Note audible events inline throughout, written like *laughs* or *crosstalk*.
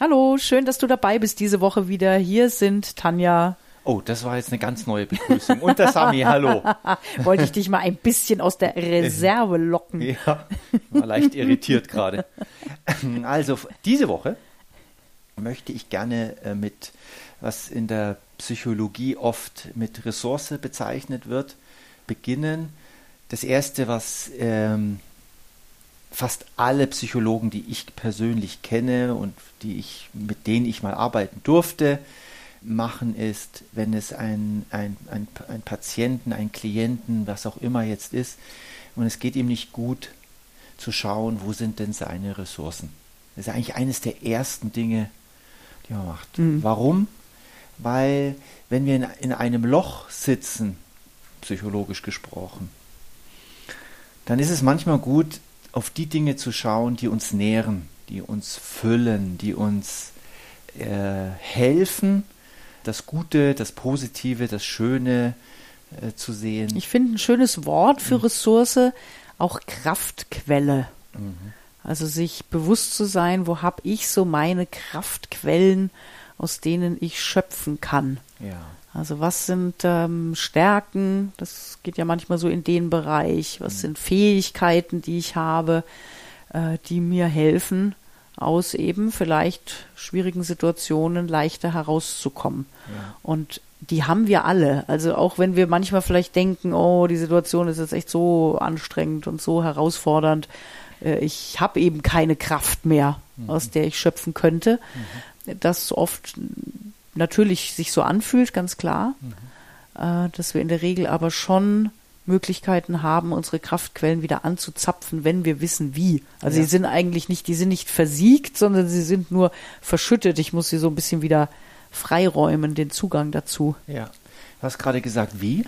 Hallo, schön, dass du dabei bist diese Woche wieder. Hier sind Tanja. Oh, das war jetzt eine ganz neue Begrüßung. Und der Sami, hallo. *laughs* Wollte ich dich mal ein bisschen aus der Reserve locken. Ja, war leicht irritiert gerade. *laughs* Also, diese Woche möchte ich gerne äh, mit, was in der Psychologie oft mit Ressource bezeichnet wird, beginnen. Das erste, was ähm, fast alle Psychologen, die ich persönlich kenne und die ich, mit denen ich mal arbeiten durfte, machen ist, wenn es ein, ein, ein, ein Patienten, ein Klienten, was auch immer jetzt ist, und es geht ihm nicht gut, zu schauen, wo sind denn seine Ressourcen. Das ist eigentlich eines der ersten Dinge, die man macht. Mhm. Warum? Weil wenn wir in, in einem Loch sitzen, psychologisch gesprochen, dann ist es manchmal gut, auf die Dinge zu schauen, die uns nähren, die uns füllen, die uns äh, helfen, das Gute, das Positive, das Schöne äh, zu sehen. Ich finde ein schönes Wort für mhm. Ressource auch Kraftquelle. Mhm. Also sich bewusst zu sein, wo habe ich so meine Kraftquellen, aus denen ich schöpfen kann. Ja. Also was sind ähm, Stärken? Das geht ja manchmal so in den Bereich. Was mhm. sind Fähigkeiten, die ich habe, äh, die mir helfen, aus eben vielleicht schwierigen Situationen leichter herauszukommen. Ja. Und die haben wir alle. Also auch wenn wir manchmal vielleicht denken, oh, die Situation ist jetzt echt so anstrengend und so herausfordernd, äh, ich habe eben keine Kraft mehr, mhm. aus der ich schöpfen könnte. Mhm. Das oft natürlich sich so anfühlt, ganz klar, mhm. äh, dass wir in der Regel aber schon Möglichkeiten haben, unsere Kraftquellen wieder anzuzapfen, wenn wir wissen wie. Also ja. sie sind eigentlich nicht, die sind nicht versiegt, sondern sie sind nur verschüttet. Ich muss sie so ein bisschen wieder freiräumen, den Zugang dazu. Ja. Du hast gerade gesagt, wie?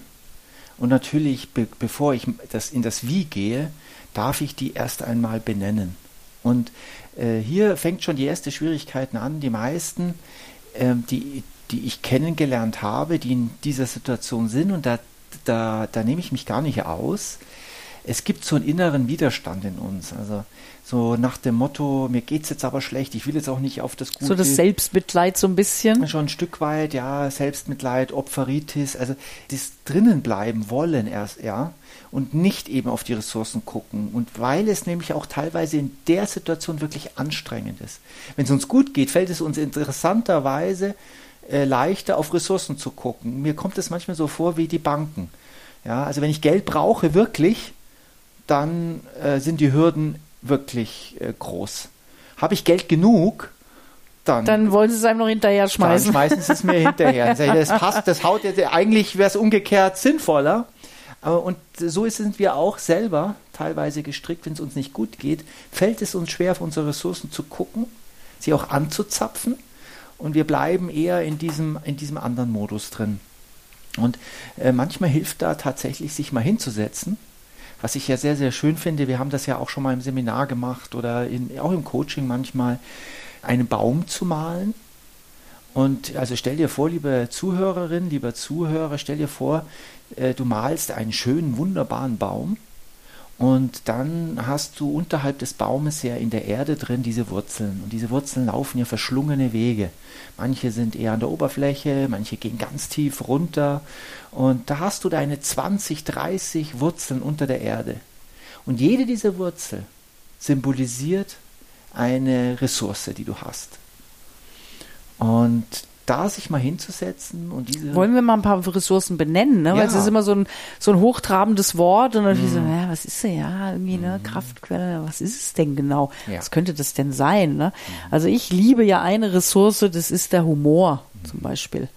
Und natürlich, be bevor ich das in das Wie gehe, darf ich die erst einmal benennen. Und äh, hier fängt schon die erste Schwierigkeit an. Die meisten, äh, die, die ich kennengelernt habe, die in dieser Situation sind, und da da, da nehme ich mich gar nicht aus. Es gibt so einen inneren Widerstand in uns. Also so nach dem Motto, mir geht es jetzt aber schlecht, ich will jetzt auch nicht auf das Gute. So das Selbstmitleid so ein bisschen? Schon ein Stück weit, ja, Selbstmitleid, Opferitis, also das drinnen bleiben wollen erst, ja, und nicht eben auf die Ressourcen gucken. Und weil es nämlich auch teilweise in der Situation wirklich anstrengend ist. Wenn es uns gut geht, fällt es uns interessanterweise äh, leichter auf Ressourcen zu gucken. Mir kommt es manchmal so vor wie die Banken. Ja, also wenn ich Geld brauche wirklich, dann äh, sind die Hürden wirklich äh, groß. Habe ich Geld genug, dann, dann wollen sie es einem noch hinterher schmeißen. Dann schmeißen sie es mir hinterher. *laughs* Das passt, das haut jetzt, eigentlich wäre es umgekehrt sinnvoller. Aber und so sind wir auch selber teilweise gestrickt, wenn es uns nicht gut geht, fällt es uns schwer, auf unsere Ressourcen zu gucken, sie auch anzuzapfen und wir bleiben eher in diesem, in diesem anderen Modus drin. Und äh, manchmal hilft da tatsächlich, sich mal hinzusetzen, was ich ja sehr, sehr schön finde. Wir haben das ja auch schon mal im Seminar gemacht oder in, auch im Coaching manchmal, einen Baum zu malen. Und also stell dir vor, liebe Zuhörerin, lieber Zuhörer, stell dir vor, äh, du malst einen schönen, wunderbaren Baum und dann hast du unterhalb des Baumes ja in der Erde drin diese Wurzeln. Und diese Wurzeln laufen ja verschlungene Wege. Manche sind eher an der Oberfläche, manche gehen ganz tief runter. Und da hast du deine 20, 30 Wurzeln unter der Erde. Und jede dieser Wurzel symbolisiert eine Ressource, die du hast. Und da sich mal hinzusetzen und diese. Wollen wir mal ein paar Ressourcen benennen, ne? Ja. Weil es ist immer so ein, so ein hochtrabendes Wort und dann mm. so, ja, was ist denn ja, irgendwie, ne, mm. Kraftquelle, was ist es denn genau? Ja. Was könnte das denn sein, ne? Mm. Also ich liebe ja eine Ressource, das ist der Humor zum Beispiel.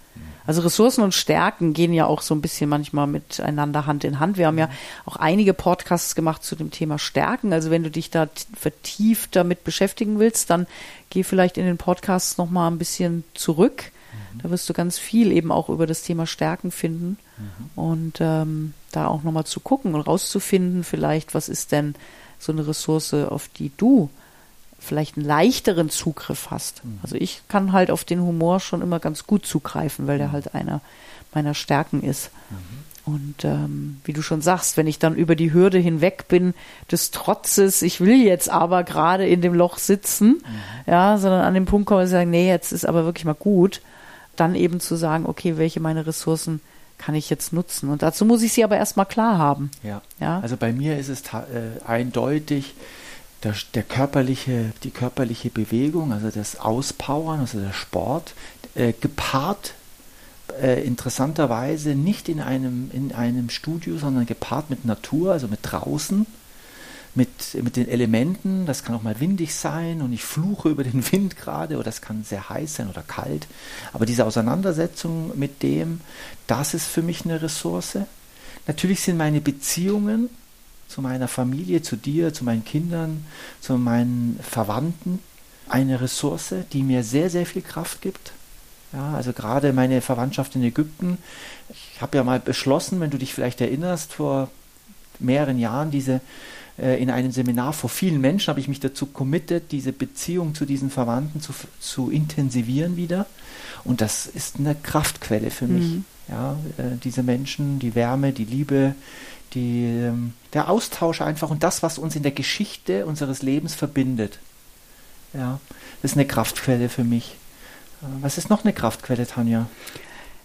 Also Ressourcen und Stärken gehen ja auch so ein bisschen manchmal miteinander Hand in Hand. Wir haben ja auch einige Podcasts gemacht zu dem Thema Stärken. Also wenn du dich da vertieft damit beschäftigen willst, dann geh vielleicht in den Podcasts nochmal ein bisschen zurück. Da wirst du ganz viel eben auch über das Thema Stärken finden mhm. und ähm, da auch nochmal zu gucken und rauszufinden, vielleicht, was ist denn so eine Ressource, auf die du vielleicht einen leichteren Zugriff hast. Mhm. Also ich kann halt auf den Humor schon immer ganz gut zugreifen, weil der mhm. halt einer meiner Stärken ist. Mhm. Und ähm, wie du schon sagst, wenn ich dann über die Hürde hinweg bin des Trotzes, ich will jetzt aber gerade in dem Loch sitzen, mhm. ja, sondern an dem Punkt komme ich sagen, nee, jetzt ist aber wirklich mal gut, dann eben zu sagen, okay, welche meine Ressourcen kann ich jetzt nutzen? Und dazu muss ich sie aber erstmal klar haben. Ja. ja? Also bei mir ist es äh, eindeutig, der, der, körperliche, die körperliche Bewegung, also das Auspowern, also der Sport, äh, gepaart äh, interessanterweise nicht in einem, in einem Studio, sondern gepaart mit Natur, also mit draußen, mit, mit den Elementen. Das kann auch mal windig sein und ich fluche über den *laughs* Wind gerade oder es kann sehr heiß sein oder kalt. Aber diese Auseinandersetzung mit dem, das ist für mich eine Ressource. Natürlich sind meine Beziehungen zu meiner Familie, zu dir, zu meinen Kindern, zu meinen Verwandten eine Ressource, die mir sehr, sehr viel Kraft gibt. Ja, also gerade meine Verwandtschaft in Ägypten. Ich habe ja mal beschlossen, wenn du dich vielleicht erinnerst, vor mehreren Jahren diese äh, in einem Seminar vor vielen Menschen habe ich mich dazu committed, diese Beziehung zu diesen Verwandten zu, zu intensivieren wieder. Und das ist eine Kraftquelle für mich. Mhm. Ja, äh, diese Menschen, die Wärme, die Liebe, die, ähm, der Austausch einfach und das, was uns in der Geschichte unseres Lebens verbindet. Ja, das ist eine Kraftquelle für mich. Was ist noch eine Kraftquelle, Tanja?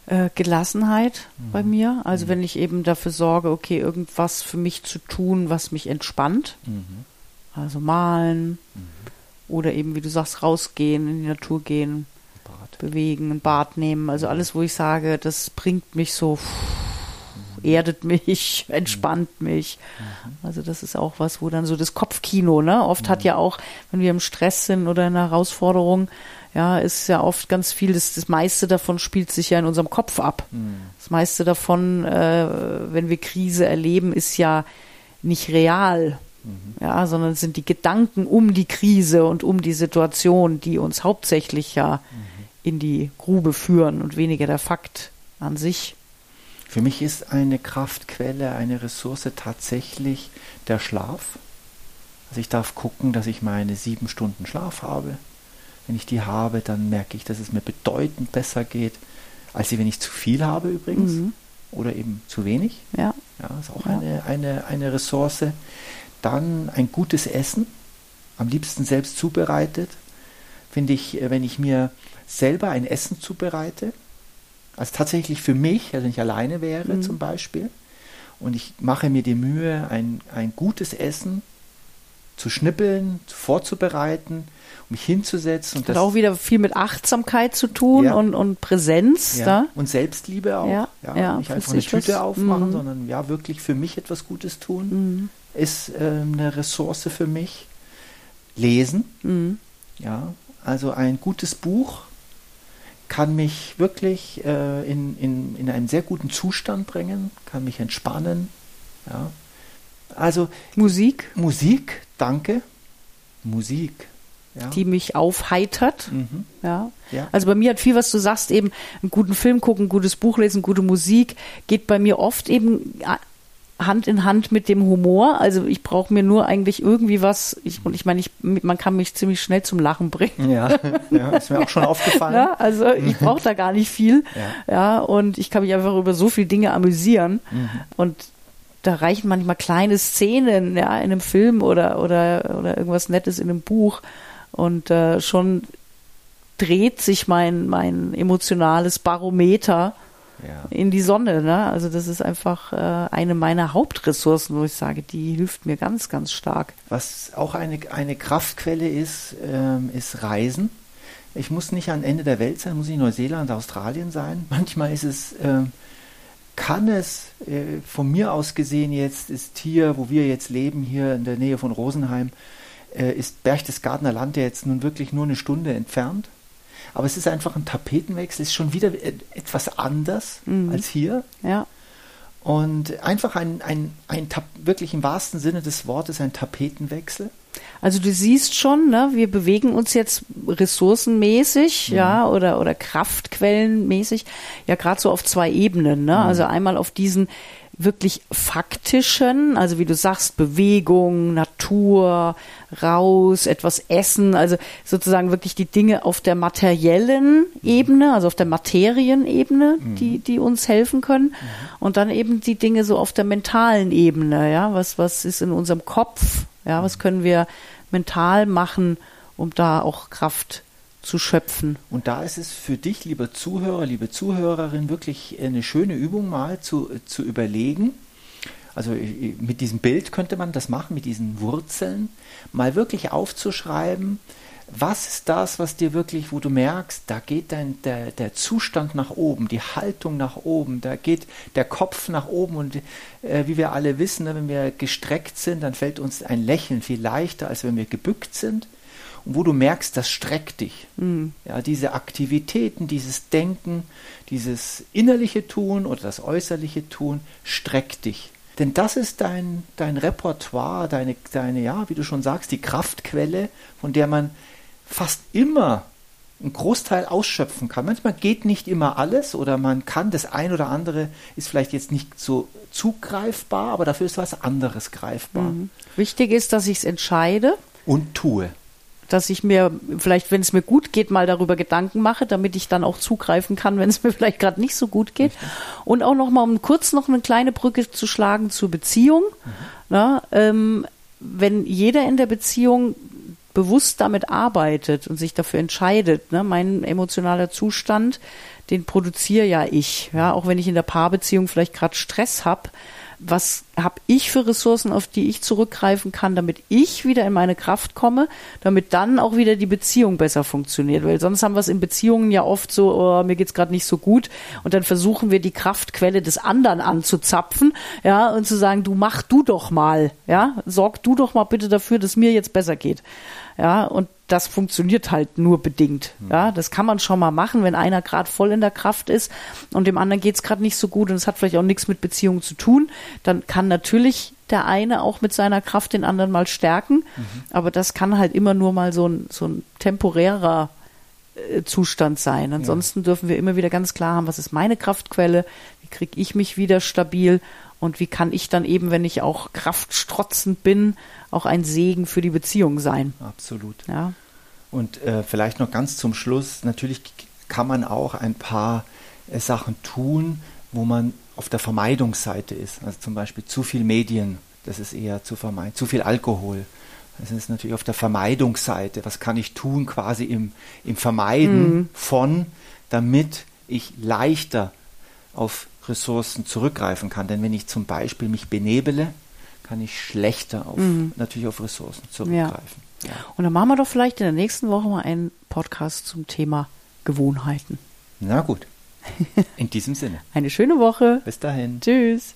Äh, Gelassenheit mhm. bei mir. Also mhm. wenn ich eben dafür sorge, okay, irgendwas für mich zu tun, was mich entspannt. Mhm. Also malen mhm. oder eben, wie du sagst, rausgehen, in die Natur gehen, Bad. bewegen, ein Bad nehmen. Also mhm. alles, wo ich sage, das bringt mich so, pff, mhm. erdet mich, *laughs* entspannt mich. Also das ist auch was, wo dann so das Kopfkino, ne? Oft hat ja auch, wenn wir im Stress sind oder in einer Herausforderung, ja, ist ja oft ganz viel, das, das meiste davon spielt sich ja in unserem Kopf ab. Mhm. Das meiste davon, äh, wenn wir Krise erleben, ist ja nicht real. Mhm. Ja, sondern sind die Gedanken um die Krise und um die Situation, die uns hauptsächlich ja mhm. in die Grube führen und weniger der Fakt an sich. Für mich ist eine Kraftquelle, eine Ressource tatsächlich der Schlaf. Also ich darf gucken, dass ich meine sieben Stunden Schlaf habe. Wenn ich die habe, dann merke ich, dass es mir bedeutend besser geht, als wenn ich zu viel habe übrigens. Mhm. Oder eben zu wenig. Ja. Ja, ist auch ja. eine, eine, eine Ressource. Dann ein gutes Essen, am liebsten selbst zubereitet. Finde ich, äh, wenn ich mir selber ein Essen zubereite, also tatsächlich für mich, also wenn ich alleine wäre mhm. zum Beispiel, und ich mache mir die Mühe, ein, ein gutes Essen zu schnippeln, vorzubereiten, mich hinzusetzen. Und Hat auch wieder viel mit Achtsamkeit zu tun ja. und, und Präsenz. Ja. Da. Und Selbstliebe auch. Ja. Ja, ja nicht einfach eine Tüte was, aufmachen, mm. sondern ja, wirklich für mich etwas Gutes tun, mm. ist äh, eine Ressource für mich. Lesen. Mm. Ja, also ein gutes Buch kann mich wirklich äh, in, in, in einen sehr guten Zustand bringen, kann mich entspannen. Ja. Also Musik. Musik, danke. Musik ja. die mich aufheitert. Mhm. Ja. ja. Also bei mir hat viel, was du sagst, eben einen guten Film gucken, ein gutes Buch lesen, gute Musik, geht bei mir oft eben Hand in Hand mit dem Humor. Also ich brauche mir nur eigentlich irgendwie was, ich, und ich meine, ich, man kann mich ziemlich schnell zum Lachen bringen. Ja, *laughs* ja ist mir auch schon *laughs* aufgefallen. Ja, also ich brauche da gar nicht viel. Ja. ja, und ich kann mich einfach über so viele Dinge amüsieren. Mhm. Und da reichen manchmal kleine Szenen, ja, in einem Film oder, oder, oder irgendwas Nettes in einem Buch. Und äh, schon dreht sich mein, mein emotionales Barometer ja. in die Sonne. Ne? Also das ist einfach äh, eine meiner Hauptressourcen, wo ich sage, die hilft mir ganz, ganz stark. Was auch eine, eine Kraftquelle ist, ähm, ist Reisen. Ich muss nicht am Ende der Welt sein, muss nicht Neuseeland, Australien sein. *laughs* Manchmal ist es, äh, kann es äh, von mir aus gesehen jetzt, ist hier, wo wir jetzt leben, hier in der Nähe von Rosenheim, äh, ist Berchtesgadener Land ja jetzt nun wirklich nur eine Stunde entfernt. Aber es ist einfach ein Tapetenwechsel, ist schon wieder etwas anders mhm. als hier. Ja. Und einfach ein, ein, ein, wirklich im wahrsten Sinne des Wortes ein Tapetenwechsel. Also du siehst schon, ne, wir bewegen uns jetzt ressourcenmäßig, mhm. ja, oder, oder kraftquellenmäßig, ja, gerade so auf zwei Ebenen, ne? Mhm. Also einmal auf diesen wirklich faktischen, also wie du sagst, Bewegung, Natur, raus, etwas essen, also sozusagen wirklich die Dinge auf der materiellen Ebene, also auf der Materienebene, mhm. die, die uns helfen können. Mhm. Und dann eben die Dinge so auf der mentalen Ebene, ja, was, was ist in unserem Kopf, ja, was können wir mental machen, um da auch Kraft zu schöpfen. Und da ist es für dich, lieber Zuhörer, liebe Zuhörerin, wirklich eine schöne Übung mal zu, zu überlegen. Also mit diesem Bild könnte man das machen, mit diesen Wurzeln, mal wirklich aufzuschreiben, was ist das, was dir wirklich, wo du merkst, da geht dein, der, der Zustand nach oben, die Haltung nach oben, da geht der Kopf nach oben und äh, wie wir alle wissen, ne, wenn wir gestreckt sind, dann fällt uns ein Lächeln viel leichter, als wenn wir gebückt sind wo du merkst, das streckt dich. Mhm. Ja, diese Aktivitäten, dieses Denken, dieses innerliche Tun oder das äußerliche Tun streckt dich. Denn das ist dein, dein Repertoire, deine, deine, ja, wie du schon sagst, die Kraftquelle, von der man fast immer einen Großteil ausschöpfen kann. Manchmal geht nicht immer alles oder man kann das ein oder andere ist vielleicht jetzt nicht so zugreifbar, aber dafür ist was anderes greifbar. Mhm. Wichtig ist, dass ich es entscheide und tue dass ich mir vielleicht, wenn es mir gut geht, mal darüber Gedanken mache, damit ich dann auch zugreifen kann, wenn es mir *laughs* vielleicht gerade nicht so gut geht. Und auch noch mal, um kurz noch eine kleine Brücke zu schlagen zur Beziehung. Mhm. Na, ähm, wenn jeder in der Beziehung bewusst damit arbeitet und sich dafür entscheidet, ne, mein emotionaler Zustand, den produziere ja ich. Ja, auch wenn ich in der Paarbeziehung vielleicht gerade Stress habe, was habe ich für Ressourcen, auf die ich zurückgreifen kann, damit ich wieder in meine Kraft komme, damit dann auch wieder die Beziehung besser funktioniert. Weil sonst haben wir es in Beziehungen ja oft so, oh, mir geht's gerade nicht so gut und dann versuchen wir die Kraftquelle des anderen anzuzapfen, ja, und zu sagen, du mach du doch mal, ja, sorg du doch mal bitte dafür, dass mir jetzt besser geht. Ja, und das funktioniert halt nur bedingt. Hm. Ja, das kann man schon mal machen, wenn einer gerade voll in der Kraft ist und dem anderen geht es gerade nicht so gut und es hat vielleicht auch nichts mit Beziehungen zu tun. Dann kann natürlich der eine auch mit seiner Kraft den anderen mal stärken. Mhm. Aber das kann halt immer nur mal so ein, so ein temporärer äh, Zustand sein. Ansonsten ja. dürfen wir immer wieder ganz klar haben, was ist meine Kraftquelle, wie kriege ich mich wieder stabil und wie kann ich dann eben, wenn ich auch kraftstrotzend bin, auch ein Segen für die Beziehung sein. Absolut. Ja. Und äh, vielleicht noch ganz zum Schluss, natürlich kann man auch ein paar äh, Sachen tun, wo man auf der Vermeidungsseite ist. Also zum Beispiel zu viel Medien, das ist eher zu vermeiden, zu viel Alkohol. Das ist natürlich auf der Vermeidungsseite. Was kann ich tun quasi im, im Vermeiden mhm. von, damit ich leichter auf Ressourcen zurückgreifen kann. Denn wenn ich zum Beispiel mich benebele, kann ich schlechter auf, mhm. natürlich auf Ressourcen zurückgreifen. Ja. Ja. Und dann machen wir doch vielleicht in der nächsten Woche mal einen Podcast zum Thema Gewohnheiten. Na gut. In diesem Sinne. Eine schöne Woche. Bis dahin. Tschüss.